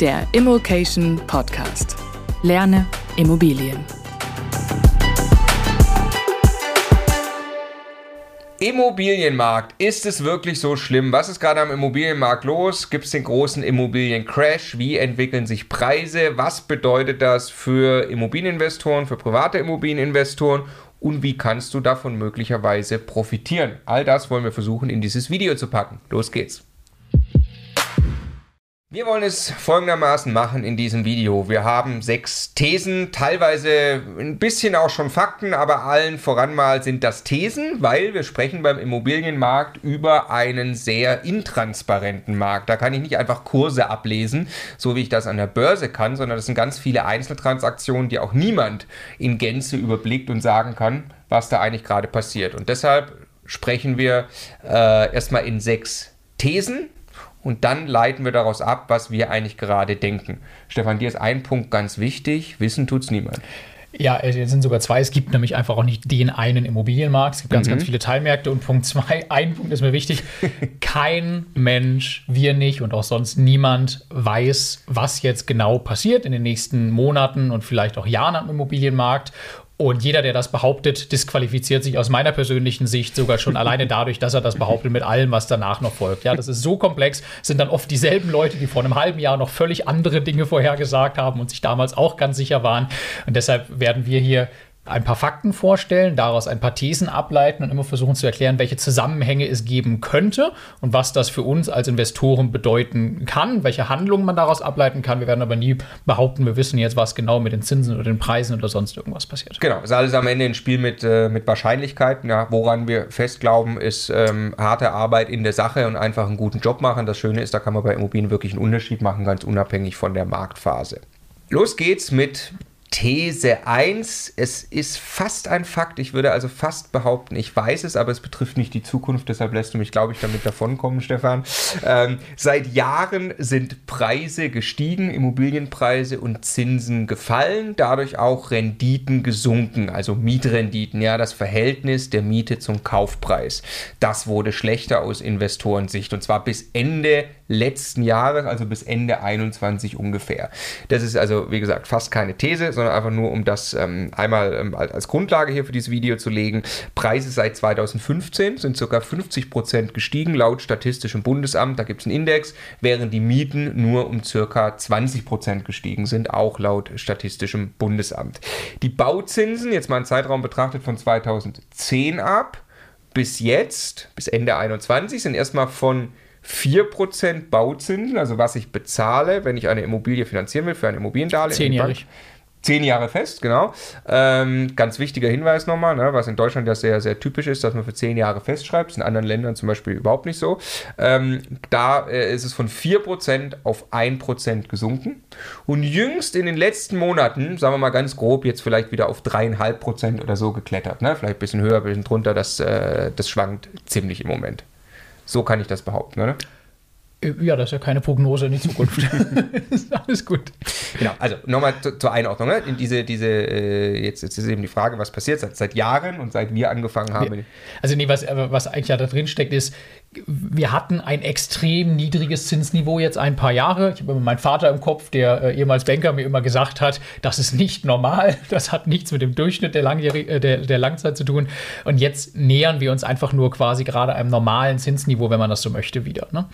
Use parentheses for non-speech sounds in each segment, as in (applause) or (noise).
Der Immokation Podcast. Lerne Immobilien. Immobilienmarkt, ist es wirklich so schlimm? Was ist gerade am Immobilienmarkt los? Gibt es den großen Immobiliencrash? Wie entwickeln sich Preise? Was bedeutet das für Immobilieninvestoren, für private Immobilieninvestoren? Und wie kannst du davon möglicherweise profitieren? All das wollen wir versuchen in dieses Video zu packen. Los geht's. Wir wollen es folgendermaßen machen in diesem Video. Wir haben sechs Thesen, teilweise ein bisschen auch schon Fakten, aber allen voran mal sind das Thesen, weil wir sprechen beim Immobilienmarkt über einen sehr intransparenten Markt. Da kann ich nicht einfach Kurse ablesen, so wie ich das an der Börse kann, sondern das sind ganz viele Einzeltransaktionen, die auch niemand in Gänze überblickt und sagen kann, was da eigentlich gerade passiert. Und deshalb sprechen wir äh, erstmal in sechs Thesen und dann leiten wir daraus ab, was wir eigentlich gerade denken. Stefan, dir ist ein Punkt ganz wichtig: Wissen tut es niemand. Ja, es sind sogar zwei. Es gibt nämlich einfach auch nicht den einen Immobilienmarkt. Es gibt ganz, mhm. ganz viele Teilmärkte. Und Punkt zwei, (laughs) ein Punkt ist mir wichtig. Kein Mensch, wir nicht und auch sonst niemand weiß, was jetzt genau passiert in den nächsten Monaten und vielleicht auch Jahren am Immobilienmarkt. Und jeder, der das behauptet, disqualifiziert sich aus meiner persönlichen Sicht sogar schon alleine dadurch, dass er das behauptet mit allem, was danach noch folgt. Ja, das ist so komplex, sind dann oft dieselben Leute, die vor einem halben Jahr noch völlig andere Dinge vorhergesagt haben und sich damals auch ganz sicher waren. Und deshalb werden wir hier ein paar Fakten vorstellen, daraus ein paar Thesen ableiten und immer versuchen zu erklären, welche Zusammenhänge es geben könnte und was das für uns als Investoren bedeuten kann, welche Handlungen man daraus ableiten kann. Wir werden aber nie behaupten, wir wissen jetzt, was genau mit den Zinsen oder den Preisen oder sonst irgendwas passiert. Genau, ist alles am Ende ein Spiel mit, äh, mit Wahrscheinlichkeiten. Ja, woran wir fest glauben, ist ähm, harte Arbeit in der Sache und einfach einen guten Job machen. Das Schöne ist, da kann man bei Immobilien wirklich einen Unterschied machen, ganz unabhängig von der Marktphase. Los geht's mit These 1, es ist fast ein Fakt. Ich würde also fast behaupten, ich weiß es, aber es betrifft nicht die Zukunft. Deshalb lässt du mich, glaube ich, damit davonkommen, Stefan. Ähm, seit Jahren sind Preise gestiegen, Immobilienpreise und Zinsen gefallen, dadurch auch Renditen gesunken, also Mietrenditen, ja, das Verhältnis der Miete zum Kaufpreis. Das wurde schlechter aus Investorensicht und zwar bis Ende letzten Jahres, also bis Ende 21 ungefähr. Das ist also, wie gesagt, fast keine These, sondern einfach nur, um das ähm, einmal ähm, als Grundlage hier für dieses Video zu legen. Preise seit 2015 sind sogar 50 Prozent gestiegen, laut Statistischem Bundesamt. Da gibt es einen Index, während die Mieten nur um circa 20 Prozent gestiegen sind, auch laut Statistischem Bundesamt. Die Bauzinsen, jetzt mal einen Zeitraum betrachtet von 2010 ab, bis jetzt, bis Ende 21, sind erstmal von 4% Bauzinsen, also was ich bezahle, wenn ich eine Immobilie finanzieren will für ein Immobiliendarlehen. Zehnjährig. Zehn Jahre fest, genau. Ähm, ganz wichtiger Hinweis nochmal, ne, was in Deutschland ja sehr, sehr typisch ist, dass man für zehn Jahre festschreibt. Ist in anderen Ländern zum Beispiel überhaupt nicht so. Ähm, da äh, ist es von 4% auf 1% gesunken. Und jüngst in den letzten Monaten, sagen wir mal ganz grob, jetzt vielleicht wieder auf 3,5% oder so geklettert. Ne? Vielleicht ein bisschen höher, ein bisschen drunter. Das, äh, das schwankt ziemlich im Moment. So kann ich das behaupten, oder? Äh, ja, das ist ja keine Prognose in die Zukunft. (laughs) alles gut. Genau, also nochmal zu, zur Einordnung. Ne? In diese, diese, äh, jetzt, jetzt ist eben die Frage, was passiert seit, seit Jahren und seit wir angefangen haben. Also nee, was, was eigentlich ja da drin steckt, ist, wir hatten ein extrem niedriges Zinsniveau jetzt ein paar Jahre. Ich habe immer meinen Vater im Kopf, der äh, ehemals Banker mir immer gesagt hat, das ist nicht normal, (laughs) das hat nichts mit dem Durchschnitt der, äh, der, der Langzeit zu tun. Und jetzt nähern wir uns einfach nur quasi gerade einem normalen Zinsniveau, wenn man das so möchte, wieder. Ne?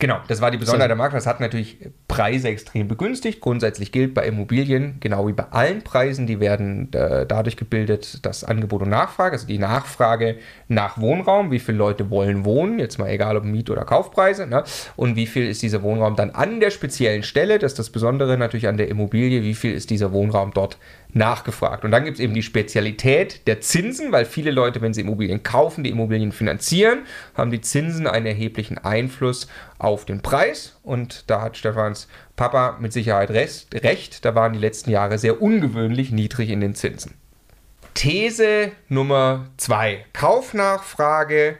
Genau, das war die Besonderheit der Markt. Das hat natürlich Preise extrem begünstigt. Grundsätzlich gilt bei Immobilien, genau wie bei allen Preisen, die werden äh, dadurch gebildet, dass Angebot und Nachfrage, also die Nachfrage nach Wohnraum, wie viele Leute wollen wohnen, jetzt mal egal ob Miet- oder Kaufpreise, ne? und wie viel ist dieser Wohnraum dann an der speziellen Stelle, das ist das Besondere natürlich an der Immobilie, wie viel ist dieser Wohnraum dort nachgefragt. Und dann gibt es eben die Spezialität der Zinsen, weil viele Leute, wenn sie Immobilien kaufen, die Immobilien finanzieren, haben die Zinsen einen erheblichen Einfluss auf den Preis. Und da hat Stefans Papa mit Sicherheit recht. Da waren die letzten Jahre sehr ungewöhnlich niedrig in den Zinsen. These Nummer zwei. Kaufnachfrage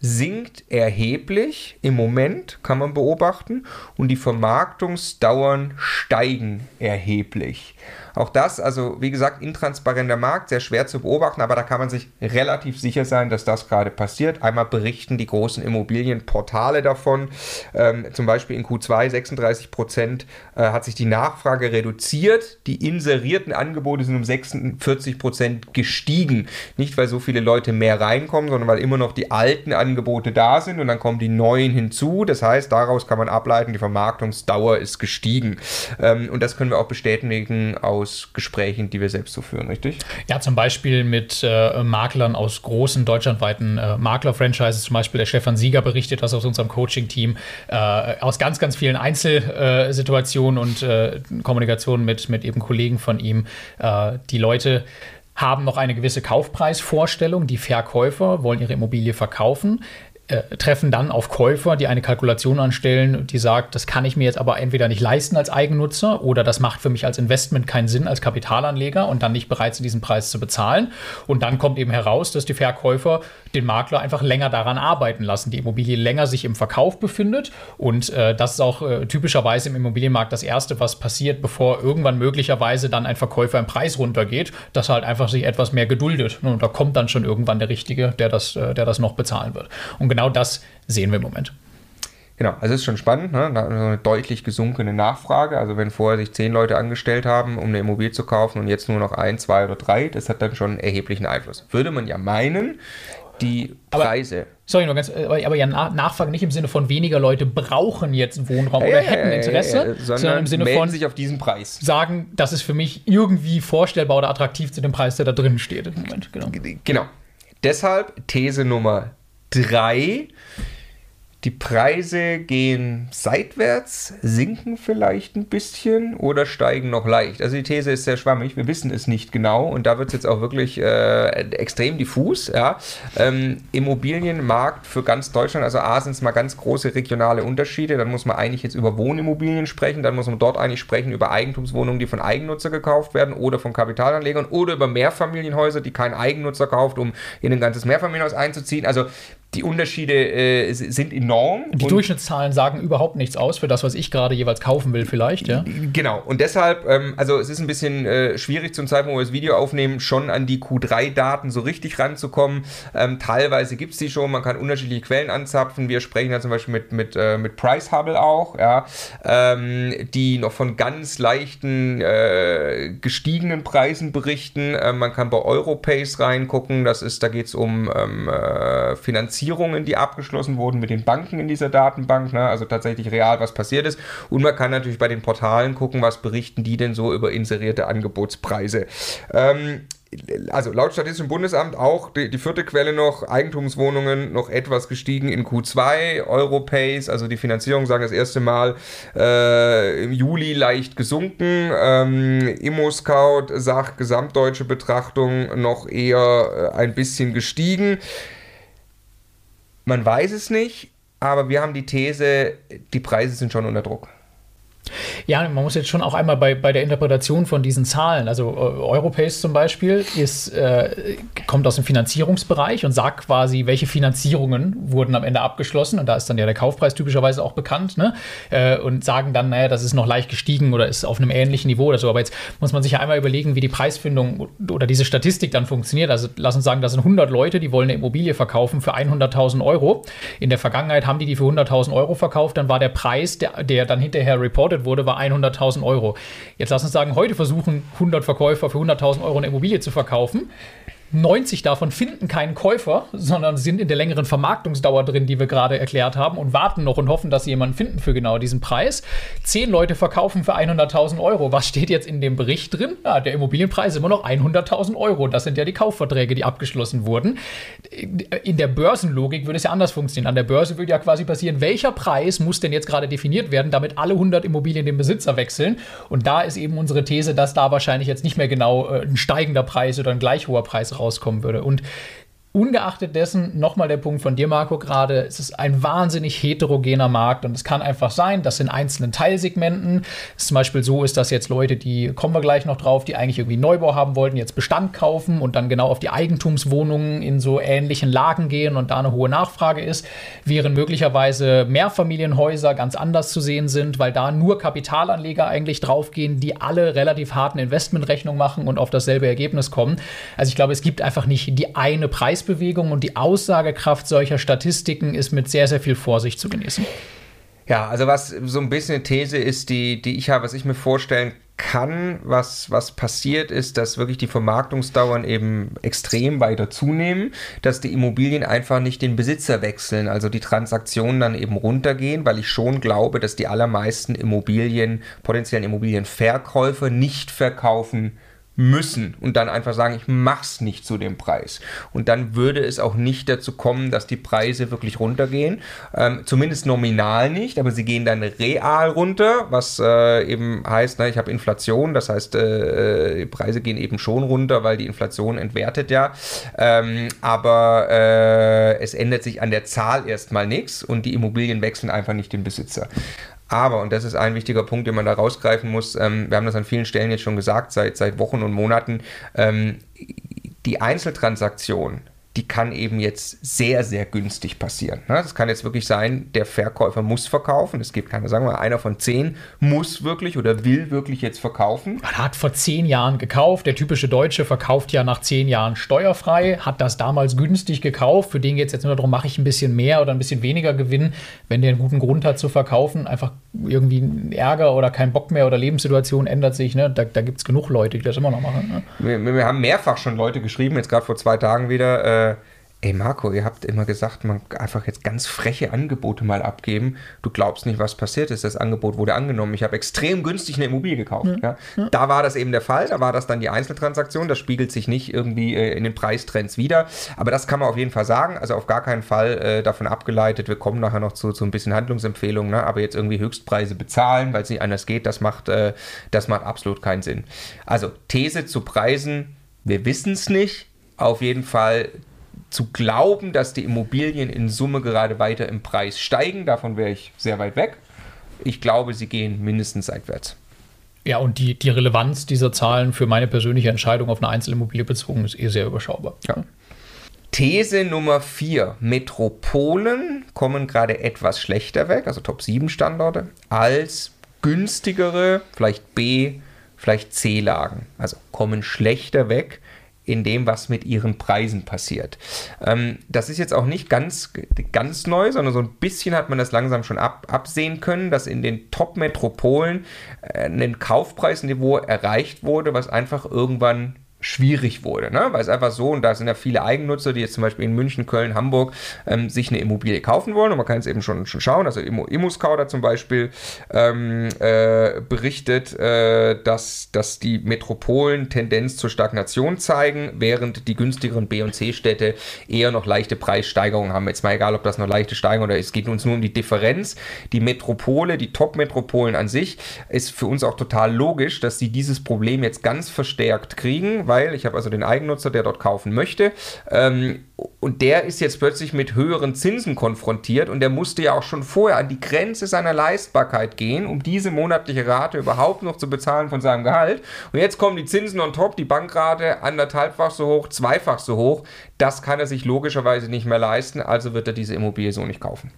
sinkt erheblich im Moment, kann man beobachten, und die Vermarktungsdauern steigen erheblich. Auch das, also wie gesagt, intransparenter Markt, sehr schwer zu beobachten, aber da kann man sich relativ sicher sein, dass das gerade passiert. Einmal berichten die großen Immobilienportale davon, ähm, zum Beispiel in Q2 36 Prozent äh, hat sich die Nachfrage reduziert, die inserierten Angebote sind um 46 Prozent gestiegen. Nicht, weil so viele Leute mehr reinkommen, sondern weil immer noch die alten Angebote da sind und dann kommen die neuen hinzu. Das heißt, daraus kann man ableiten, die Vermarktungsdauer ist gestiegen. Ähm, und das können wir auch bestätigen aus Gesprächen, die wir selbst so führen, richtig? Ja, zum Beispiel mit äh, Maklern aus großen deutschlandweiten äh, Makler-Franchises, zum Beispiel der Stefan Sieger berichtet das aus unserem Coaching-Team, äh, aus ganz, ganz vielen Einzelsituationen und äh, Kommunikationen mit, mit eben Kollegen von ihm. Äh, die Leute haben noch eine gewisse Kaufpreisvorstellung. Die Verkäufer wollen ihre Immobilie verkaufen. Äh, treffen dann auf Käufer, die eine Kalkulation anstellen, die sagt, das kann ich mir jetzt aber entweder nicht leisten als Eigennutzer oder das macht für mich als Investment keinen Sinn als Kapitalanleger und dann nicht bereit sind, diesen Preis zu bezahlen. Und dann kommt eben heraus, dass die Verkäufer den Makler einfach länger daran arbeiten lassen, die Immobilie länger sich im Verkauf befindet. Und äh, das ist auch äh, typischerweise im Immobilienmarkt das Erste, was passiert, bevor irgendwann möglicherweise dann ein Verkäufer im Preis runtergeht, dass er halt einfach sich etwas mehr geduldet. Und da kommt dann schon irgendwann der Richtige, der das, äh, der das noch bezahlen wird. Und genau genau das sehen wir im Moment. Genau, also es ist schon spannend, ne? eine deutlich gesunkene Nachfrage. Also wenn vorher sich zehn Leute angestellt haben, um eine Immobilie zu kaufen und jetzt nur noch ein, zwei oder drei, das hat dann schon erheblichen Einfluss. Würde man ja meinen, die Preise. Aber, sorry, nur ganz, aber, aber ja, Nachfrage nicht im Sinne von weniger Leute brauchen jetzt Wohnraum ja, oder ja, hätten Interesse, ja, sondern, sondern, im Sinne von sich auf diesen Preis. Sagen, das ist für mich irgendwie vorstellbar oder attraktiv zu dem Preis, der da drin steht im Moment. Genau. genau. Deshalb These Nummer 3 die Preise gehen seitwärts, sinken vielleicht ein bisschen oder steigen noch leicht. Also die These ist sehr schwammig, wir wissen es nicht genau und da wird es jetzt auch wirklich äh, extrem diffus. Ja. Ähm, Immobilienmarkt für ganz Deutschland, also A sind es mal ganz große regionale Unterschiede, dann muss man eigentlich jetzt über Wohnimmobilien sprechen, dann muss man dort eigentlich sprechen über Eigentumswohnungen, die von Eigennutzer gekauft werden oder von Kapitalanlegern oder über Mehrfamilienhäuser, die kein Eigennutzer kauft, um in ein ganzes Mehrfamilienhaus einzuziehen. Also die Unterschiede äh, sind enorm. Die Durchschnittszahlen sagen überhaupt nichts aus für das, was ich gerade jeweils kaufen will, vielleicht, ja? Genau. Und deshalb, ähm, also es ist ein bisschen äh, schwierig zum Zeitpunkt, wo wir das Video aufnehmen, schon an die Q3-Daten so richtig ranzukommen. Ähm, teilweise gibt es die schon, man kann unterschiedliche Quellen anzapfen. Wir sprechen ja zum Beispiel mit, mit, äh, mit Price Hubble auch, ja, ähm, die noch von ganz leichten äh, gestiegenen Preisen berichten. Äh, man kann bei Europace reingucken, das ist, da geht es um ähm, äh, Finanzierung Finanzierungen, die abgeschlossen wurden mit den Banken in dieser Datenbank, ne? also tatsächlich real, was passiert ist. Und man kann natürlich bei den Portalen gucken, was berichten die denn so über inserierte Angebotspreise. Ähm, also laut Statistischem Bundesamt auch die, die, vierte Quelle noch, Eigentumswohnungen noch etwas gestiegen in Q2, Europace, also die Finanzierung sagen das erste Mal äh, im Juli leicht gesunken, ähm, ImmoScout sagt gesamtdeutsche Betrachtung noch eher äh, ein bisschen gestiegen. Man weiß es nicht, aber wir haben die These, die Preise sind schon unter Druck. Ja, man muss jetzt schon auch einmal bei, bei der Interpretation von diesen Zahlen, also äh, Europace zum Beispiel, ist, äh, kommt aus dem Finanzierungsbereich und sagt quasi, welche Finanzierungen wurden am Ende abgeschlossen. Und da ist dann ja der Kaufpreis typischerweise auch bekannt. Ne? Äh, und sagen dann, naja, das ist noch leicht gestiegen oder ist auf einem ähnlichen Niveau oder so. Aber jetzt muss man sich ja einmal überlegen, wie die Preisfindung oder diese Statistik dann funktioniert. Also lass uns sagen, das sind 100 Leute, die wollen eine Immobilie verkaufen für 100.000 Euro. In der Vergangenheit haben die die für 100.000 Euro verkauft. Dann war der Preis, der, der dann hinterher reported wurde, war 100.000 Euro. Jetzt lass uns sagen, heute versuchen 100 Verkäufer für 100.000 Euro eine Immobilie zu verkaufen. 90 davon finden keinen Käufer, sondern sind in der längeren Vermarktungsdauer drin, die wir gerade erklärt haben und warten noch und hoffen, dass sie jemanden finden für genau diesen Preis. Zehn Leute verkaufen für 100.000 Euro. Was steht jetzt in dem Bericht drin? Ja, der Immobilienpreis ist immer noch 100.000 Euro. Das sind ja die Kaufverträge, die abgeschlossen wurden. In der Börsenlogik würde es ja anders funktionieren. An der Börse würde ja quasi passieren, welcher Preis muss denn jetzt gerade definiert werden, damit alle 100 Immobilien den Besitzer wechseln. Und da ist eben unsere These, dass da wahrscheinlich jetzt nicht mehr genau äh, ein steigender Preis oder ein gleich hoher Preis rauskommen würde. Und Ungeachtet dessen, nochmal der Punkt von dir, Marco, gerade, es ist ein wahnsinnig heterogener Markt und es kann einfach sein, dass in einzelnen Teilsegmenten es zum Beispiel so ist, dass jetzt Leute, die, kommen wir gleich noch drauf, die eigentlich irgendwie Neubau haben wollten, jetzt Bestand kaufen und dann genau auf die Eigentumswohnungen in so ähnlichen Lagen gehen und da eine hohe Nachfrage ist, während möglicherweise Mehrfamilienhäuser ganz anders zu sehen sind, weil da nur Kapitalanleger eigentlich draufgehen, die alle relativ harten Investmentrechnungen machen und auf dasselbe Ergebnis kommen. Also ich glaube, es gibt einfach nicht die eine Preis Preisbewegung und die Aussagekraft solcher Statistiken ist mit sehr, sehr viel Vorsicht zu genießen. Ja, also was so ein bisschen eine These ist, die, die ich habe, was ich mir vorstellen kann, was, was passiert ist, dass wirklich die Vermarktungsdauern eben extrem weiter zunehmen, dass die Immobilien einfach nicht den Besitzer wechseln, also die Transaktionen dann eben runtergehen, weil ich schon glaube, dass die allermeisten Immobilien, potenziellen Immobilienverkäufer nicht verkaufen müssen und dann einfach sagen, ich mach's nicht zu dem Preis. Und dann würde es auch nicht dazu kommen, dass die Preise wirklich runtergehen. Ähm, zumindest nominal nicht, aber sie gehen dann real runter, was äh, eben heißt, ne, ich habe Inflation, das heißt, äh, die Preise gehen eben schon runter, weil die Inflation entwertet ja. Ähm, aber äh, es ändert sich an der Zahl erstmal nichts und die Immobilien wechseln einfach nicht den Besitzer. Aber, und das ist ein wichtiger Punkt, den man da rausgreifen muss, ähm, wir haben das an vielen Stellen jetzt schon gesagt, seit, seit Wochen und Monaten, ähm, die Einzeltransaktion die kann eben jetzt sehr, sehr günstig passieren. Ne? Das kann jetzt wirklich sein, der Verkäufer muss verkaufen. Es gibt keine, sagen wir mal, einer von zehn muss wirklich oder will wirklich jetzt verkaufen. Man hat vor zehn Jahren gekauft. Der typische Deutsche verkauft ja nach zehn Jahren steuerfrei, hat das damals günstig gekauft. Für den geht es jetzt nur darum, mache ich ein bisschen mehr oder ein bisschen weniger Gewinn, wenn der einen guten Grund hat zu verkaufen. Einfach irgendwie Ärger oder kein Bock mehr oder Lebenssituation ändert sich. Ne? Da, da gibt es genug Leute, die das immer noch machen. Ne? Wir, wir, haben mehrfach schon Leute geschrieben, jetzt gerade vor zwei Tagen wieder. Äh, Ey Marco, ihr habt immer gesagt, man einfach jetzt ganz freche Angebote mal abgeben. Du glaubst nicht, was passiert ist. Das Angebot wurde angenommen. Ich habe extrem günstig eine Immobilie gekauft. Ja. Ja. Da war das eben der Fall. Da war das dann die Einzeltransaktion. Das spiegelt sich nicht irgendwie äh, in den Preistrends wieder. Aber das kann man auf jeden Fall sagen. Also auf gar keinen Fall äh, davon abgeleitet. Wir kommen nachher noch zu, zu ein bisschen Handlungsempfehlungen. Ne? Aber jetzt irgendwie Höchstpreise bezahlen, weil es nicht anders geht, das macht, äh, das macht absolut keinen Sinn. Also These zu Preisen. Wir wissen es nicht. Auf jeden Fall zu glauben, dass die Immobilien in Summe gerade weiter im Preis steigen. Davon wäre ich sehr weit weg. Ich glaube, sie gehen mindestens seitwärts. Ja, und die, die Relevanz dieser Zahlen für meine persönliche Entscheidung auf eine Einzelimmobilie bezogen ist eh sehr überschaubar. Ja. These Nummer 4. Metropolen kommen gerade etwas schlechter weg, also Top 7 Standorte, als günstigere, vielleicht B, vielleicht C-Lagen. Also kommen schlechter weg in dem, was mit ihren Preisen passiert. Ähm, das ist jetzt auch nicht ganz, ganz neu, sondern so ein bisschen hat man das langsam schon ab, absehen können, dass in den Top-Metropolen äh, ein Kaufpreisniveau erreicht wurde, was einfach irgendwann schwierig wurde, ne? weil es einfach so, und da sind ja viele Eigennutzer, die jetzt zum Beispiel in München, Köln, Hamburg ähm, sich eine Immobilie kaufen wollen und man kann es eben schon, schon schauen, also Immo, Immuscout hat zum Beispiel ähm, äh, berichtet, äh, dass, dass die Metropolen Tendenz zur Stagnation zeigen, während die günstigeren B- und C-Städte eher noch leichte Preissteigerungen haben. Jetzt mal egal, ob das noch leichte Steigerungen oder es geht uns nur um die Differenz. Die Metropole, die Top-Metropolen an sich, ist für uns auch total logisch, dass sie dieses Problem jetzt ganz verstärkt kriegen, weil ich habe also den Eigennutzer, der dort kaufen möchte, ähm, und der ist jetzt plötzlich mit höheren Zinsen konfrontiert und der musste ja auch schon vorher an die Grenze seiner Leistbarkeit gehen, um diese monatliche Rate überhaupt noch zu bezahlen von seinem Gehalt. Und jetzt kommen die Zinsen on top, die Bankrate anderthalbfach so hoch, zweifach so hoch. Das kann er sich logischerweise nicht mehr leisten, also wird er diese Immobilie so nicht kaufen.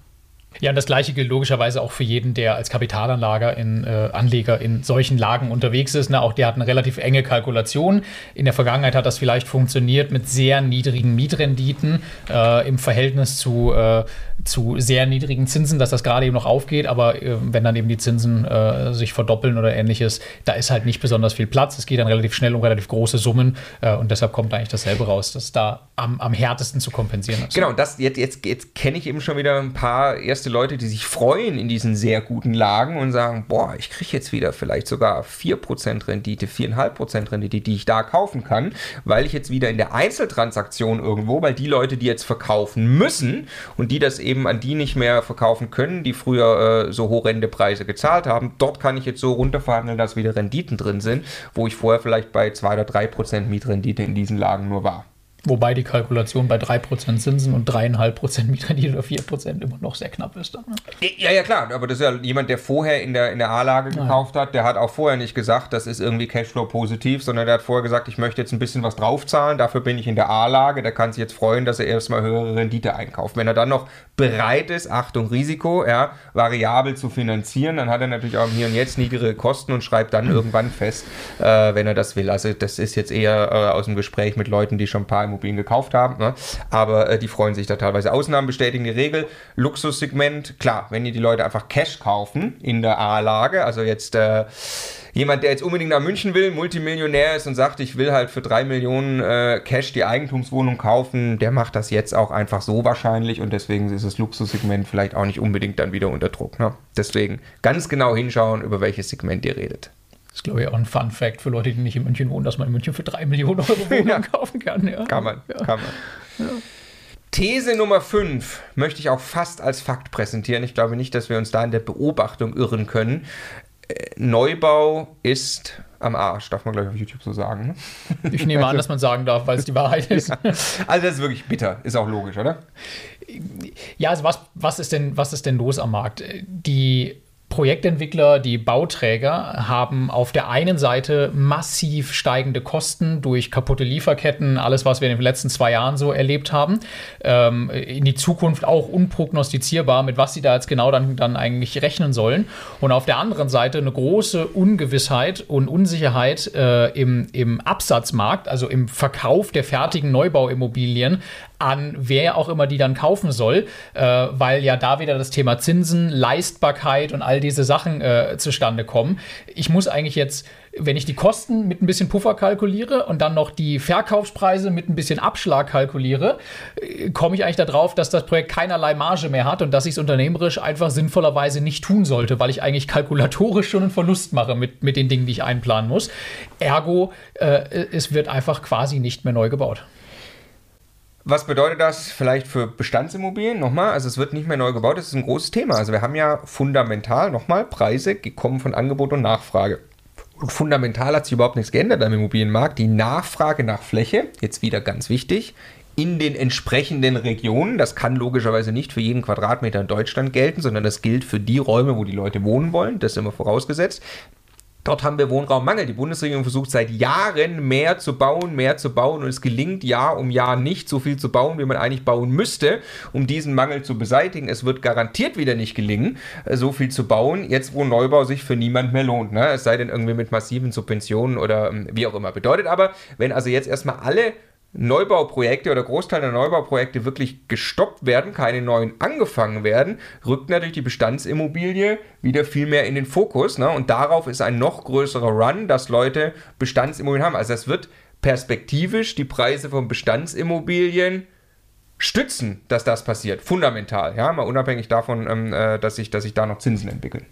Ja, und das gleiche gilt logischerweise auch für jeden, der als Kapitalanleger in, äh, Anleger in solchen Lagen unterwegs ist. Ne? Auch der hat eine relativ enge Kalkulation. In der Vergangenheit hat das vielleicht funktioniert mit sehr niedrigen Mietrenditen äh, im Verhältnis zu, äh, zu sehr niedrigen Zinsen, dass das gerade eben noch aufgeht. Aber äh, wenn dann eben die Zinsen äh, sich verdoppeln oder ähnliches, da ist halt nicht besonders viel Platz. Es geht dann relativ schnell um relativ große Summen äh, und deshalb kommt eigentlich dasselbe raus, dass da am, am härtesten zu kompensieren ist. Genau, das, jetzt, jetzt, jetzt kenne ich eben schon wieder ein paar erste Leute, die sich freuen in diesen sehr guten Lagen und sagen, boah, ich kriege jetzt wieder vielleicht sogar 4% Rendite, 4,5% Rendite, die ich da kaufen kann, weil ich jetzt wieder in der Einzeltransaktion irgendwo, weil die Leute, die jetzt verkaufen müssen und die das eben an die nicht mehr verkaufen können, die früher äh, so horrende Preise gezahlt haben, dort kann ich jetzt so runterverhandeln, dass wieder Renditen drin sind, wo ich vorher vielleicht bei 2 oder 3% Mietrendite in diesen Lagen nur war. Wobei die Kalkulation bei 3% Zinsen und 3,5% Mietrendite oder 4% immer noch sehr knapp ist. Dann, ne? Ja, ja, klar. Aber das ist ja jemand, der vorher in der, in der A-Lage gekauft hat. Der hat auch vorher nicht gesagt, das ist irgendwie Cashflow positiv, sondern der hat vorher gesagt, ich möchte jetzt ein bisschen was draufzahlen. Dafür bin ich in der A-Lage. Der kann sich jetzt freuen, dass er erstmal höhere Rendite einkauft. Wenn er dann noch bereit ist, Achtung, Risiko, ja, variabel zu finanzieren, dann hat er natürlich auch Hier und Jetzt niedrigere Kosten und schreibt dann irgendwann fest, äh, wenn er das will. Also das ist jetzt eher äh, aus dem Gespräch mit Leuten, die schon ein paar Immobilien gekauft haben. Ne? Aber äh, die freuen sich da teilweise. Ausnahmen bestätigen die Regel. Luxussegment, klar, wenn die Leute einfach Cash kaufen in der A-Lage, also jetzt äh, jemand, der jetzt unbedingt nach München will, Multimillionär ist und sagt, ich will halt für drei Millionen äh, Cash die Eigentumswohnung kaufen, der macht das jetzt auch einfach so wahrscheinlich und deswegen ist das Luxussegment vielleicht auch nicht unbedingt dann wieder unter Druck. Ne? Deswegen ganz genau hinschauen, über welches Segment ihr redet. Das ist, glaube ich, auch ein Fun Fact für Leute, die nicht in München wohnen, dass man in München für drei Millionen Euro (laughs) Wohnung ja. kaufen kann. Ja. Kann man, ja. kann man. Ja. These Nummer 5 möchte ich auch fast als Fakt präsentieren. Ich glaube nicht, dass wir uns da in der Beobachtung irren können. Äh, Neubau ist am Arsch, darf man gleich auf YouTube so sagen. Ne? (laughs) Ich nehme an, dass man sagen darf, weil es die Wahrheit ist. Ja. (laughs) Also das ist wirklich bitter, ist auch logisch, oder? Ja, also was, was, ist, denn, was ist denn los am Markt? Die Projektentwickler, die Bauträger haben auf der einen Seite massiv steigende Kosten durch kaputte Lieferketten, alles, was wir in den letzten zwei Jahren so erlebt haben. Ähm, in die Zukunft auch unprognostizierbar, mit was sie da jetzt genau dann, dann eigentlich rechnen sollen. Und auf der anderen Seite eine große Ungewissheit und Unsicherheit äh, im, im Absatzmarkt, also im Verkauf der fertigen Neubauimmobilien an wer auch immer die dann kaufen soll, äh, weil ja da wieder das Thema Zinsen, Leistbarkeit und all diese Sachen äh, zustande kommen. Ich muss eigentlich jetzt, wenn ich die Kosten mit ein bisschen Puffer kalkuliere und dann noch die Verkaufspreise mit ein bisschen Abschlag kalkuliere, äh, komme ich eigentlich darauf, dass das Projekt keinerlei Marge mehr hat und dass ich es unternehmerisch einfach sinnvollerweise nicht tun sollte, weil ich eigentlich kalkulatorisch schon einen Verlust mache mit, mit den Dingen, die ich einplanen muss. Ergo, äh, es wird einfach quasi nicht mehr neu gebaut. Was bedeutet das vielleicht für Bestandsimmobilien? Nochmal, also es wird nicht mehr neu gebaut, das ist ein großes Thema. Also wir haben ja fundamental nochmal Preise gekommen von Angebot und Nachfrage. Und fundamental hat sich überhaupt nichts geändert am Immobilienmarkt. Die Nachfrage nach Fläche, jetzt wieder ganz wichtig, in den entsprechenden Regionen. Das kann logischerweise nicht für jeden Quadratmeter in Deutschland gelten, sondern das gilt für die Räume, wo die Leute wohnen wollen. Das ist immer vorausgesetzt Dort haben wir Wohnraummangel. Die Bundesregierung versucht seit Jahren mehr zu bauen, mehr zu bauen und es gelingt Jahr um Jahr nicht so viel zu bauen, wie man eigentlich bauen müsste, um diesen Mangel zu beseitigen. Es wird garantiert wieder nicht gelingen, äh, so viel zu bauen, jetzt wo Neubau sich für niemand mehr lohnt. Ne? Es sei denn irgendwie mit massiven Subventionen oder ähm, wie auch immer. Bedeutet aber, wenn also jetzt erstmal alle Neubauprojekte oder Großteil der Neubauprojekte wirklich gestoppt werden, keine neuen angefangen werden, rückt natürlich die Bestandsimmobilie wieder viel mehr in den Fokus. Ne? Und darauf ist ein noch größerer Run, dass Leute Bestandsimmobilien haben. Also das wird perspektivisch die Preise von Bestandsimmobilien stützen, dass das passiert. Fundamental. Ja, mal unabhängig davon, ähm, äh, dass, sich, dass sich da noch Zinsen entwickeln.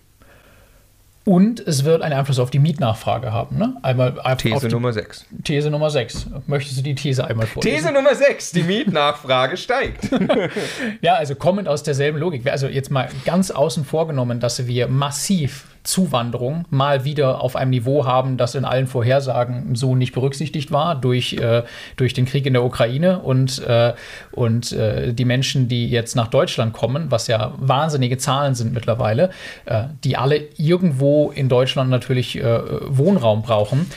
Und es wird einen Einfluss auf die Mietnachfrage haben. Ne? Einmal These Nummer 6. These Nummer 6. Möchtest du die These einmal vorlesen? These Nummer 6. Die Mietnachfrage steigt. (laughs) ja, also kommend aus derselben Logik. Also jetzt mal ganz außen vorgenommen, dass wir massiv Zuwanderung mal wieder auf einem Niveau haben, das in allen Vorhersagen so nicht berücksichtigt war durch, äh, durch den Krieg in der Ukraine und, äh, und äh, die Menschen, die jetzt nach Deutschland kommen, was ja wahnsinnige Zahlen sind mittlerweile, äh, die alle irgendwo in Deutschland natürlich äh, Wohnraum brauchen.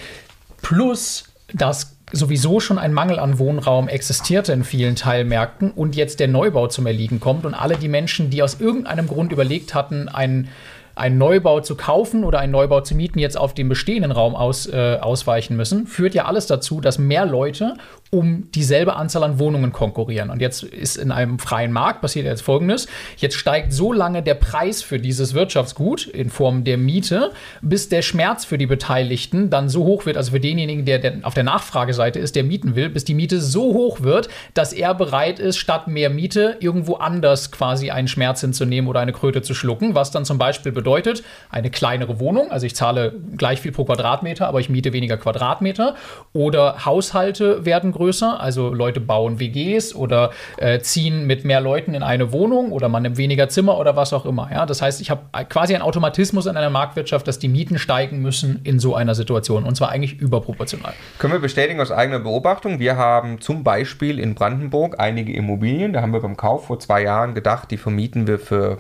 Plus, dass sowieso schon ein Mangel an Wohnraum existierte in vielen Teilmärkten und jetzt der Neubau zum Erliegen kommt und alle die Menschen, die aus irgendeinem Grund überlegt hatten, einen einen Neubau zu kaufen oder einen Neubau zu mieten jetzt auf den bestehenden Raum aus, äh, ausweichen müssen, führt ja alles dazu, dass mehr Leute um dieselbe Anzahl an Wohnungen konkurrieren. Und jetzt ist in einem freien Markt passiert jetzt Folgendes. Jetzt steigt so lange der Preis für dieses Wirtschaftsgut in Form der Miete, bis der Schmerz für die Beteiligten dann so hoch wird, also für denjenigen, der, der auf der Nachfrageseite ist, der mieten will, bis die Miete so hoch wird, dass er bereit ist, statt mehr Miete irgendwo anders quasi einen Schmerz hinzunehmen oder eine Kröte zu schlucken, was dann zum Beispiel bedeutet, eine kleinere Wohnung, also ich zahle gleich viel pro Quadratmeter, aber ich miete weniger Quadratmeter oder Haushalte werden größer größer. Also Leute bauen WGs oder äh, ziehen mit mehr Leuten in eine Wohnung oder man nimmt weniger Zimmer oder was auch immer. Ja? Das heißt, ich habe quasi einen Automatismus in einer Marktwirtschaft, dass die Mieten steigen müssen in so einer Situation und zwar eigentlich überproportional. Können wir bestätigen aus eigener Beobachtung. Wir haben zum Beispiel in Brandenburg einige Immobilien, da haben wir beim Kauf vor zwei Jahren gedacht, die vermieten wir für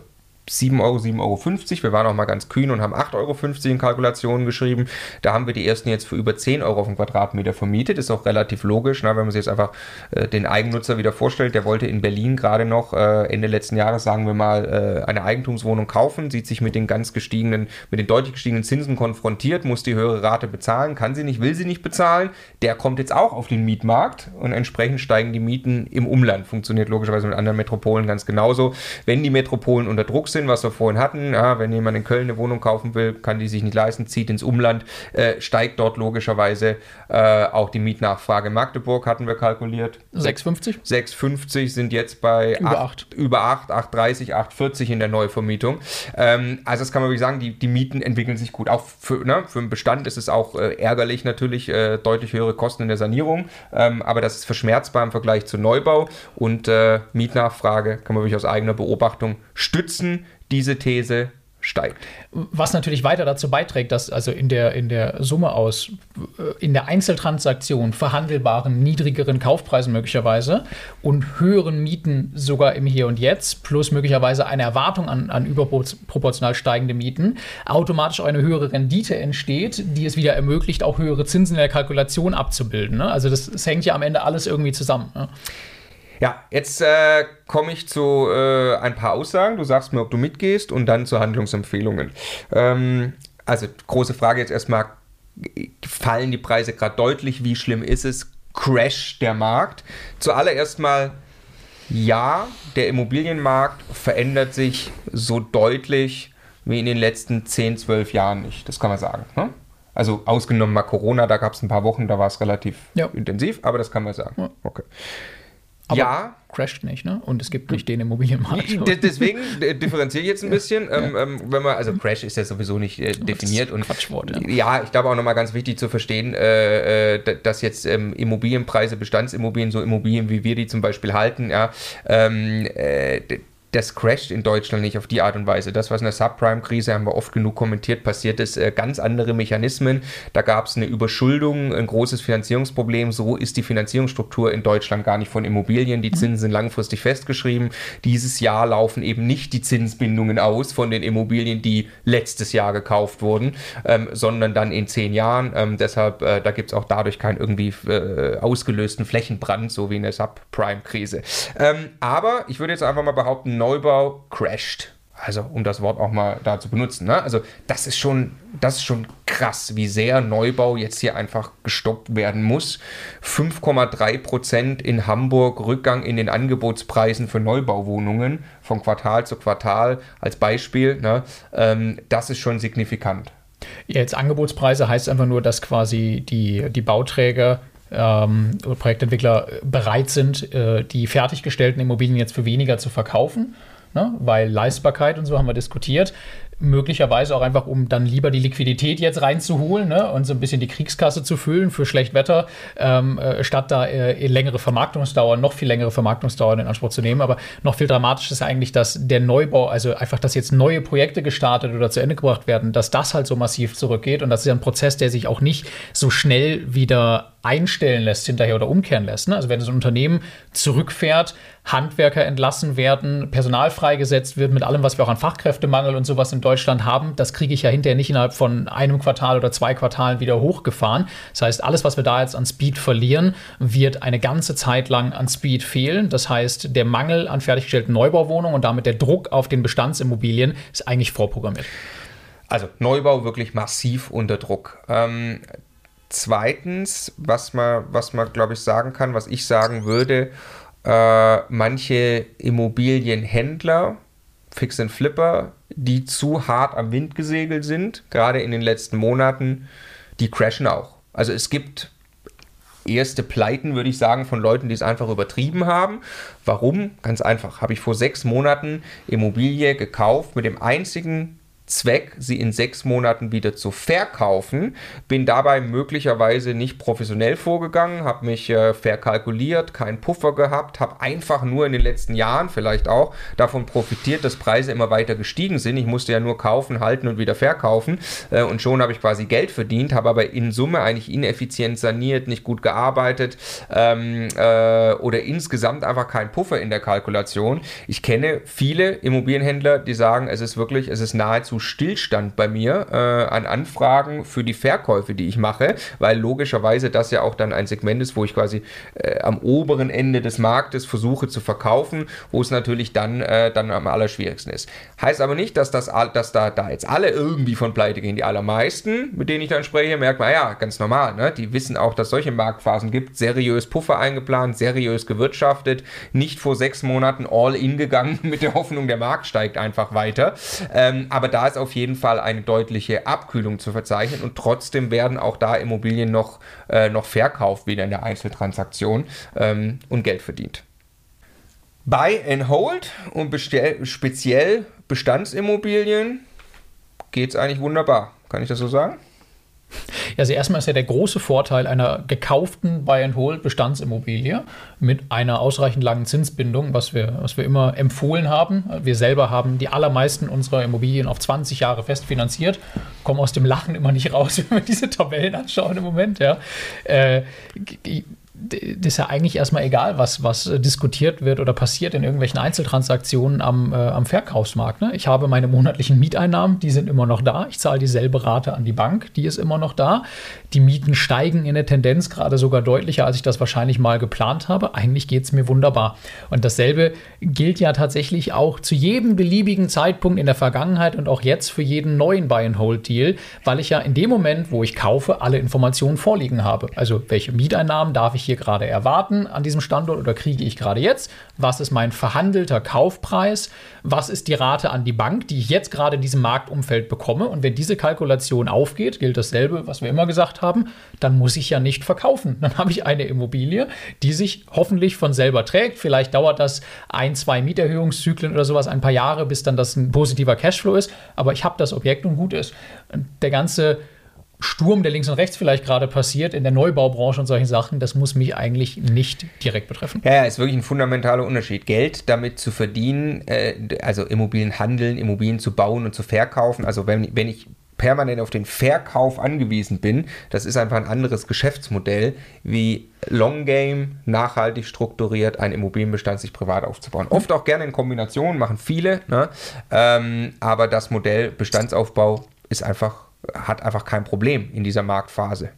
7 Euro, 7,50 Euro. Wir waren auch mal ganz kühn und haben 8,50 Euro in Kalkulationen geschrieben. Da haben wir die ersten jetzt für über 10 Euro auf den Quadratmeter vermietet. Ist auch relativ logisch, ne? wenn man sich jetzt einfach äh, den Eigennutzer wieder vorstellt. Der wollte in Berlin gerade noch äh, Ende letzten Jahres, sagen wir mal, äh, eine Eigentumswohnung kaufen, sieht sich mit den ganz gestiegenen, mit den deutlich gestiegenen Zinsen konfrontiert, muss die höhere Rate bezahlen, kann sie nicht, will sie nicht bezahlen. Der kommt jetzt auch auf den Mietmarkt und entsprechend steigen die Mieten im Umland. Funktioniert logischerweise mit anderen Metropolen ganz genauso. Wenn die Metropolen unter Druck sind, was wir vorhin hatten. Ja, wenn jemand in Köln eine Wohnung kaufen will, kann die sich nicht leisten, zieht ins Umland, äh, steigt dort logischerweise äh, auch die Mietnachfrage. Magdeburg hatten wir kalkuliert. 6,50? 6,50 sind jetzt bei über 8. Über 8, 8,30, 8,40 in der Neuvermietung. Ähm, also das kann man wirklich sagen, die, die Mieten entwickeln sich gut. Auch für, ne, für den Bestand ist es auch äh, ärgerlich natürlich, äh, deutlich höhere Kosten in der Sanierung, ähm, aber das ist verschmerzbar im Vergleich zu Neubau und äh, Mietnachfrage kann man wirklich aus eigener Beobachtung stützen diese These steigt. Was natürlich weiter dazu beiträgt, dass also in der, in der Summe aus, äh, in der Einzeltransaktion verhandelbaren niedrigeren Kaufpreisen möglicherweise und höheren Mieten sogar im Hier und Jetzt, plus möglicherweise eine Erwartung an, an überproportional steigende Mieten, automatisch eine höhere Rendite entsteht, die es wieder ermöglicht, auch höhere Zinsen in der Kalkulation abzubilden. Ne? Also das, das, hängt ja am Ende alles irgendwie zusammen. Ne? Ja, jetzt äh, komme ich zu äh, ein paar Aussagen. Du sagst mir, ob du mitgehst und dann zu Handlungsempfehlungen. Ähm, also große Frage jetzt erstmal, fallen die Preise gerade deutlich? Wie schlimm ist es? Crash der Markt? Zuallererst mal, ja, der Immobilienmarkt verändert sich so deutlich wie in den letzten 10, 12 Jahren nicht. Das kann man sagen. Ne? Also ausgenommen mal Corona, da gab es ein paar Wochen, da war es relativ ja. intensiv, aber das kann man sagen. Ja. Okay. Aber ja. crasht nicht, ne? Und es gibt nicht den Immobilienmarkt. Deswegen differenziere ich jetzt ein bisschen. Ja. Ähm, ähm, wenn man, also Crash ist ja sowieso nicht äh, definiert. und Quatschwort, ja. ja, ich glaube auch nochmal ganz wichtig zu verstehen, äh, äh, dass jetzt ähm, Immobilienpreise, Bestandsimmobilien, so Immobilien wie wir die zum Beispiel halten, ja, ähm, äh, das crasht in Deutschland nicht auf die Art und Weise. Das, was in der Subprime-Krise, haben wir oft genug kommentiert, passiert ist, äh, ganz andere Mechanismen. Da gab es eine Überschuldung, ein großes Finanzierungsproblem. So ist die Finanzierungsstruktur in Deutschland gar nicht von Immobilien. Die Zinsen sind langfristig festgeschrieben. Dieses Jahr laufen eben nicht die Zinsbindungen aus von den Immobilien, die letztes Jahr gekauft wurden, ähm, sondern dann in zehn Jahren. Ähm, deshalb, äh, da gibt es auch dadurch keinen irgendwie äh, ausgelösten Flächenbrand, so wie in der Subprime-Krise. Ähm, aber ich würde jetzt einfach mal behaupten, Neubau crasht. Also, um das Wort auch mal da zu benutzen. Ne? Also, das ist, schon, das ist schon krass, wie sehr Neubau jetzt hier einfach gestoppt werden muss. 5,3 Prozent in Hamburg Rückgang in den Angebotspreisen für Neubauwohnungen von Quartal zu Quartal als Beispiel. Ne? Ähm, das ist schon signifikant. Jetzt Angebotspreise heißt einfach nur, dass quasi die, die Bauträger ähm, Projektentwickler bereit sind, äh, die fertiggestellten Immobilien jetzt für weniger zu verkaufen. Ne? Weil Leistbarkeit und so haben wir diskutiert möglicherweise auch einfach, um dann lieber die Liquidität jetzt reinzuholen ne, und so ein bisschen die Kriegskasse zu füllen für Schlechtwetter, ähm, äh, statt da äh, längere Vermarktungsdauer, noch viel längere Vermarktungsdauer in Anspruch zu nehmen. Aber noch viel dramatischer ist eigentlich, dass der Neubau, also einfach, dass jetzt neue Projekte gestartet oder zu Ende gebracht werden, dass das halt so massiv zurückgeht und das ist ja ein Prozess, der sich auch nicht so schnell wieder einstellen lässt hinterher oder umkehren lässt. Ne? Also wenn so ein Unternehmen zurückfährt, Handwerker entlassen werden, Personal freigesetzt wird mit allem, was wir auch an Fachkräftemangel und sowas in Deutschland haben, das kriege ich ja hinterher nicht innerhalb von einem Quartal oder zwei Quartalen wieder hochgefahren. Das heißt, alles, was wir da jetzt an Speed verlieren, wird eine ganze Zeit lang an Speed fehlen. Das heißt, der Mangel an fertiggestellten Neubauwohnungen und damit der Druck auf den Bestandsimmobilien ist eigentlich vorprogrammiert. Also Neubau wirklich massiv unter Druck. Ähm, Zweitens, was man, was man glaube ich, sagen kann, was ich sagen würde, äh, manche Immobilienhändler, Fix and Flipper, die zu hart am Wind gesegelt sind, gerade in den letzten Monaten, die crashen auch. Also es gibt erste Pleiten, würde ich sagen, von Leuten, die es einfach übertrieben haben. Warum? Ganz einfach. Habe ich vor sechs Monaten Immobilie gekauft mit dem einzigen Zweck, sie in sechs Monaten wieder zu verkaufen. Bin dabei möglicherweise nicht professionell vorgegangen, habe mich äh, verkalkuliert, keinen Puffer gehabt, habe einfach nur in den letzten Jahren vielleicht auch davon profitiert, dass Preise immer weiter gestiegen sind. Ich musste ja nur kaufen, halten und wieder verkaufen äh, und schon habe ich quasi Geld verdient, habe aber in Summe eigentlich ineffizient saniert, nicht gut gearbeitet ähm, äh, oder insgesamt einfach keinen Puffer in der Kalkulation. Ich kenne viele Immobilienhändler, die sagen, es ist wirklich, es ist nahezu nahezu Stillstand bei mir äh, an Anfragen für die Verkäufe, die ich mache, weil logischerweise das ja auch dann ein Segment ist, wo ich quasi äh, am oberen Ende des Marktes versuche zu verkaufen, wo es natürlich dann, äh, dann am allerschwierigsten ist. Heißt aber nicht, dass, das, dass da, da jetzt alle irgendwie von pleite gehen. Die allermeisten, mit denen ich dann spreche, merkt man, ja, ganz normal, ne? die wissen auch, dass solche Marktphasen gibt, seriös Puffer eingeplant, seriös gewirtschaftet, nicht vor sechs Monaten all in gegangen (laughs) mit der Hoffnung, der Markt steigt einfach weiter. Ähm, aber da ist auf jeden Fall eine deutliche Abkühlung zu verzeichnen und trotzdem werden auch da Immobilien noch, äh, noch verkauft, wieder in der Einzeltransaktion ähm, und Geld verdient. Buy and Hold und bestell, speziell Bestandsimmobilien geht es eigentlich wunderbar. Kann ich das so sagen? Also erstmal ist ja der große Vorteil einer gekauften Buy-and-Hold-Bestandsimmobilie mit einer ausreichend langen Zinsbindung, was wir, was wir immer empfohlen haben. Wir selber haben die allermeisten unserer Immobilien auf 20 Jahre fest finanziert, kommen aus dem Lachen immer nicht raus, (laughs) wenn wir diese Tabellen anschauen im Moment. Ja. Äh, ist ja eigentlich erstmal egal, was, was äh, diskutiert wird oder passiert in irgendwelchen Einzeltransaktionen am, äh, am Verkaufsmarkt. Ne? Ich habe meine monatlichen Mieteinnahmen, die sind immer noch da. Ich zahle dieselbe Rate an die Bank, die ist immer noch da. Die Mieten steigen in der Tendenz gerade sogar deutlicher, als ich das wahrscheinlich mal geplant habe. Eigentlich geht es mir wunderbar. Und dasselbe gilt ja tatsächlich auch zu jedem beliebigen Zeitpunkt in der Vergangenheit und auch jetzt für jeden neuen Buy-and-Hold-Deal, weil ich ja in dem Moment, wo ich kaufe, alle Informationen vorliegen habe. Also welche Mieteinnahmen darf ich hier hier gerade erwarten an diesem Standort oder kriege ich gerade jetzt? Was ist mein verhandelter Kaufpreis? Was ist die Rate an die Bank, die ich jetzt gerade in diesem Marktumfeld bekomme? Und wenn diese Kalkulation aufgeht, gilt dasselbe, was wir immer gesagt haben, dann muss ich ja nicht verkaufen. Dann habe ich eine Immobilie, die sich hoffentlich von selber trägt. Vielleicht dauert das ein, zwei Mieterhöhungszyklen oder sowas, ein paar Jahre, bis dann das ein positiver Cashflow ist. Aber ich habe das Objekt und gut ist. Der ganze Sturm, der links und rechts vielleicht gerade passiert, in der Neubaubranche und solchen Sachen, das muss mich eigentlich nicht direkt betreffen. Ja, ist wirklich ein fundamentaler Unterschied. Geld damit zu verdienen, äh, also Immobilien handeln, Immobilien zu bauen und zu verkaufen. Also wenn, wenn ich permanent auf den Verkauf angewiesen bin, das ist einfach ein anderes Geschäftsmodell, wie Long Game, nachhaltig strukturiert einen Immobilienbestand sich privat aufzubauen. Oft auch gerne in Kombination, machen viele, ne? ähm, aber das Modell Bestandsaufbau ist einfach hat einfach kein Problem in dieser Marktphase.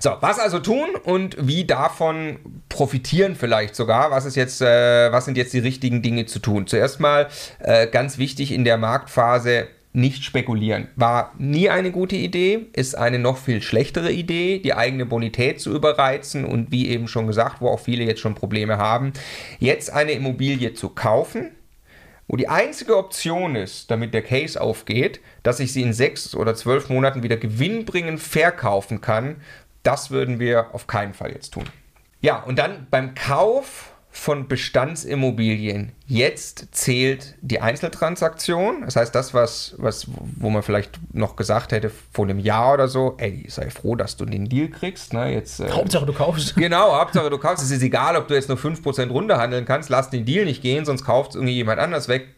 So, was also tun und wie davon profitieren vielleicht sogar? Was ist jetzt, äh, was sind jetzt die richtigen Dinge zu tun? Zuerst mal äh, ganz wichtig in der Marktphase nicht spekulieren. War nie eine gute Idee, ist eine noch viel schlechtere Idee, die eigene Bonität zu überreizen und wie eben schon gesagt, wo auch viele jetzt schon Probleme haben, jetzt eine Immobilie zu kaufen, wo die einzige Option ist, damit der Case aufgeht, dass ich sie in sechs oder zwölf Monaten wieder gewinnbringend verkaufen kann, das würden wir auf keinen Fall jetzt tun. Ja, und dann beim Kauf von Bestandsimmobilien. Jetzt zählt die Einzeltransaktion. Das heißt, das, was, was, wo man vielleicht noch gesagt hätte vor einem Jahr oder so, ey, sei froh, dass du den Deal kriegst. Ne? Jetzt, äh, Hauptsache du kaufst. (laughs) Genau, Hauptsache du kaufst. Es ist egal, ob du jetzt nur 5% runterhandeln kannst, lass den Deal nicht gehen, sonst kauft irgendwie jemand anders weg.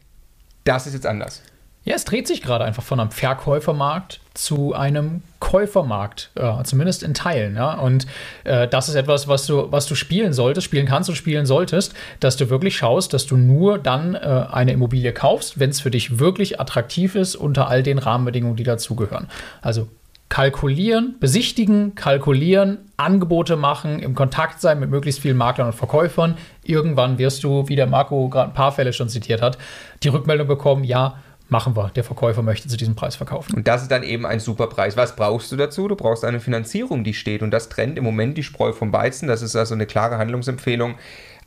Das ist jetzt anders. Ja, es dreht sich gerade einfach von einem Verkäufermarkt zu einem Käufermarkt, äh, zumindest in Teilen. Ja? Und äh, das ist etwas, was du, was du spielen solltest, spielen kannst und spielen solltest, dass du wirklich schaust, dass du nur dann äh, eine Immobilie kaufst, wenn es für dich wirklich attraktiv ist unter all den Rahmenbedingungen, die dazugehören. Also kalkulieren, besichtigen, kalkulieren, Angebote machen, im Kontakt sein mit möglichst vielen Maklern und Verkäufern. Irgendwann wirst du, wie der Marco gerade ein paar Fälle schon zitiert hat, die Rückmeldung bekommen, ja, machen wir. Der Verkäufer möchte zu diesem Preis verkaufen. Und das ist dann eben ein super Preis. Was brauchst du dazu? Du brauchst eine Finanzierung, die steht. Und das trennt im Moment die Spreu vom Weizen. Das ist also eine klare Handlungsempfehlung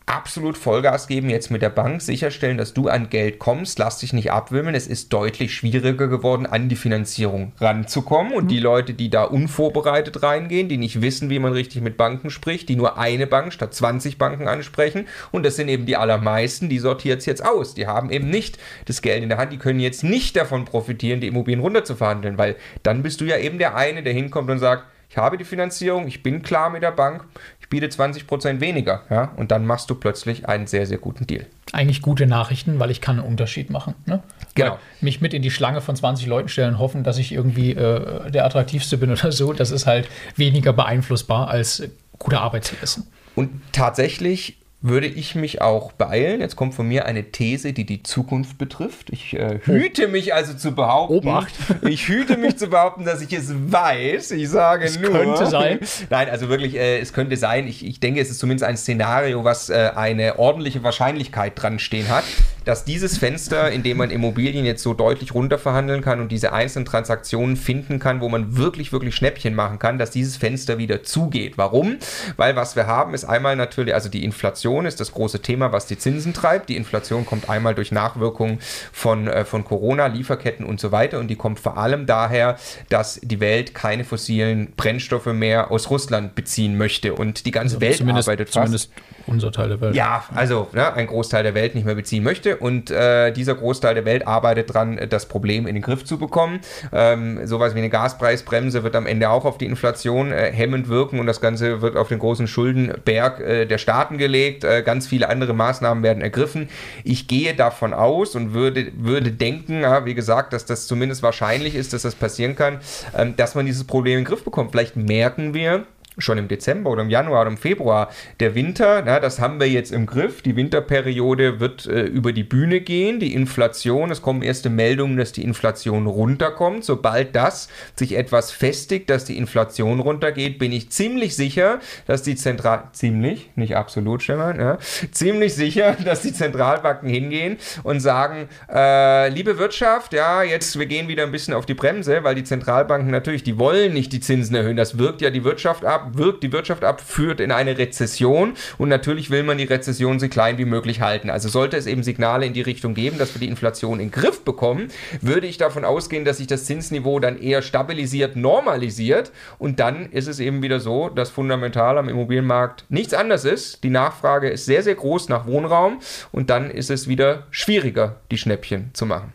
absolut Vollgas geben jetzt mit der Bank, sicherstellen, dass du an Geld kommst, lass dich nicht abwimmeln. Es ist deutlich schwieriger geworden, an die Finanzierung ranzukommen. Und mhm. die Leute, die da unvorbereitet reingehen, die nicht wissen, wie man richtig mit Banken spricht, die nur eine Bank statt 20 Banken ansprechen, und das sind eben die allermeisten, die sortiert es jetzt aus. Die haben eben nicht das Geld in der Hand, die können jetzt nicht davon profitieren, die Immobilien runterzuverhandeln, weil dann bist du ja eben der eine, der hinkommt und sagt, ich habe die Finanzierung, ich bin klar mit der Bank, biete 20% weniger. Ja? Und dann machst du plötzlich einen sehr, sehr guten Deal. Eigentlich gute Nachrichten, weil ich kann einen Unterschied machen. Ne? Genau. Weil mich mit in die Schlange von 20 Leuten stellen und hoffen, dass ich irgendwie äh, der attraktivste bin (laughs) oder so, das ist halt weniger beeinflussbar als gute Arbeit zu wissen. Und tatsächlich würde ich mich auch beeilen. Jetzt kommt von mir eine These, die die Zukunft betrifft. Ich äh, hüte mich also zu behaupten. Obacht. (laughs) Ich hüte mich zu behaupten, dass ich es weiß. Ich sage es nur. Könnte sein. Nein, also wirklich, äh, es könnte sein. Ich, ich denke, es ist zumindest ein Szenario, was äh, eine ordentliche Wahrscheinlichkeit dran stehen hat dass dieses Fenster, in dem man Immobilien jetzt so deutlich runterverhandeln kann und diese einzelnen Transaktionen finden kann, wo man wirklich, wirklich Schnäppchen machen kann, dass dieses Fenster wieder zugeht. Warum? Weil was wir haben, ist einmal natürlich, also die Inflation ist das große Thema, was die Zinsen treibt. Die Inflation kommt einmal durch Nachwirkungen von, äh, von Corona, Lieferketten und so weiter und die kommt vor allem daher, dass die Welt keine fossilen Brennstoffe mehr aus Russland beziehen möchte und die ganze also Welt zumindest, arbeitet fast. Zumindest unser Teil der Welt. Ja, also ne, ein Großteil der Welt nicht mehr beziehen möchte und äh, dieser Großteil der Welt arbeitet dran, das Problem in den Griff zu bekommen. Ähm, sowas wie eine Gaspreisbremse wird am Ende auch auf die Inflation äh, hemmend wirken und das Ganze wird auf den großen Schuldenberg äh, der Staaten gelegt. Äh, ganz viele andere Maßnahmen werden ergriffen. Ich gehe davon aus und würde, würde denken, ja, wie gesagt, dass das zumindest wahrscheinlich ist, dass das passieren kann, ähm, dass man dieses Problem in den Griff bekommt. Vielleicht merken wir, schon im Dezember oder im Januar oder im Februar. Der Winter, na, das haben wir jetzt im Griff. Die Winterperiode wird äh, über die Bühne gehen. Die Inflation, es kommen erste Meldungen, dass die Inflation runterkommt. Sobald das sich etwas festigt, dass die Inflation runtergeht, bin ich ziemlich sicher, dass die Zentral... Ziemlich, nicht absolut, Stefan, ja, ziemlich sicher, (laughs) dass die Zentralbanken hingehen und sagen, äh, liebe Wirtschaft, ja, jetzt, wir gehen wieder ein bisschen auf die Bremse, weil die Zentralbanken natürlich, die wollen nicht die Zinsen erhöhen. Das wirkt ja die Wirtschaft ab wirkt die Wirtschaft ab, führt in eine Rezession und natürlich will man die Rezession so klein wie möglich halten. Also sollte es eben Signale in die Richtung geben, dass wir die Inflation in den Griff bekommen, würde ich davon ausgehen, dass sich das Zinsniveau dann eher stabilisiert, normalisiert und dann ist es eben wieder so, dass fundamental am Immobilienmarkt nichts anderes ist. Die Nachfrage ist sehr, sehr groß nach Wohnraum und dann ist es wieder schwieriger, die Schnäppchen zu machen.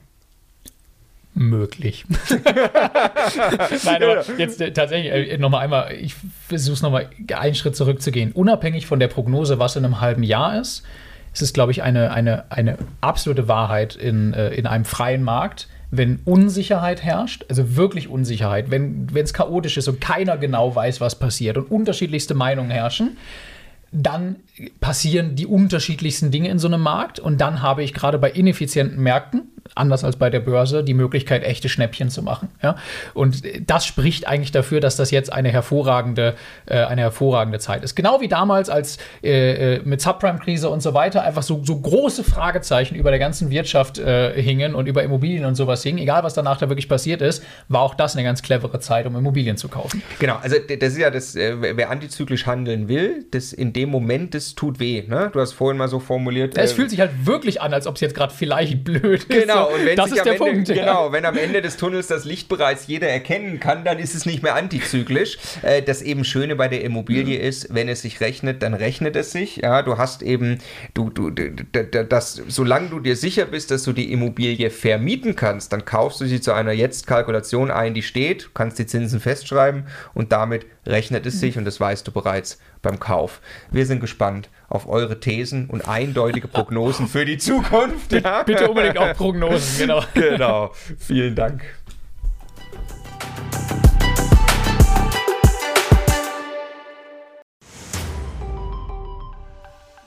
Möglich. (laughs) Nein, aber jetzt äh, tatsächlich äh, nochmal einmal, ich versuche es nochmal einen Schritt zurückzugehen. Unabhängig von der Prognose, was in einem halben Jahr ist, ist es, glaube ich, eine, eine, eine absolute Wahrheit in, äh, in einem freien Markt, wenn Unsicherheit herrscht, also wirklich Unsicherheit, wenn es chaotisch ist und keiner genau weiß, was passiert und unterschiedlichste Meinungen herrschen, dann passieren die unterschiedlichsten Dinge in so einem Markt und dann habe ich gerade bei ineffizienten Märkten anders als bei der Börse, die Möglichkeit, echte Schnäppchen zu machen. Ja? Und das spricht eigentlich dafür, dass das jetzt eine hervorragende, äh, eine hervorragende Zeit ist. Genau wie damals, als äh, äh, mit Subprime-Krise und so weiter einfach so, so große Fragezeichen über der ganzen Wirtschaft äh, hingen und über Immobilien und sowas hingen, egal was danach da wirklich passiert ist, war auch das eine ganz clevere Zeit, um Immobilien zu kaufen. Genau, also das ist ja das, äh, wer antizyklisch handeln will, das in dem Moment, das tut weh. Ne? Du hast vorhin mal so formuliert. Es fühlt sich halt wirklich an, als ob es jetzt gerade vielleicht (laughs) blöd ist. Genau, Genau, und wenn das ist der Ende, Punkt. Genau, wenn am Ende des Tunnels das Licht bereits jeder erkennen kann, dann ist es nicht mehr antizyklisch. Äh, das eben Schöne bei der Immobilie mhm. ist, wenn es sich rechnet, dann rechnet es sich. Ja, du hast eben, du, du, das, solange du dir sicher bist, dass du die Immobilie vermieten kannst, dann kaufst du sie zu einer Jetzt-Kalkulation ein, die steht, kannst die Zinsen festschreiben und damit rechnet es sich und das weißt du bereits beim Kauf. Wir sind gespannt auf eure Thesen und eindeutige Prognosen für die Zukunft. Ja? Bitte unbedingt auch Prognosen, genau. (laughs) Genau. Vielen Dank.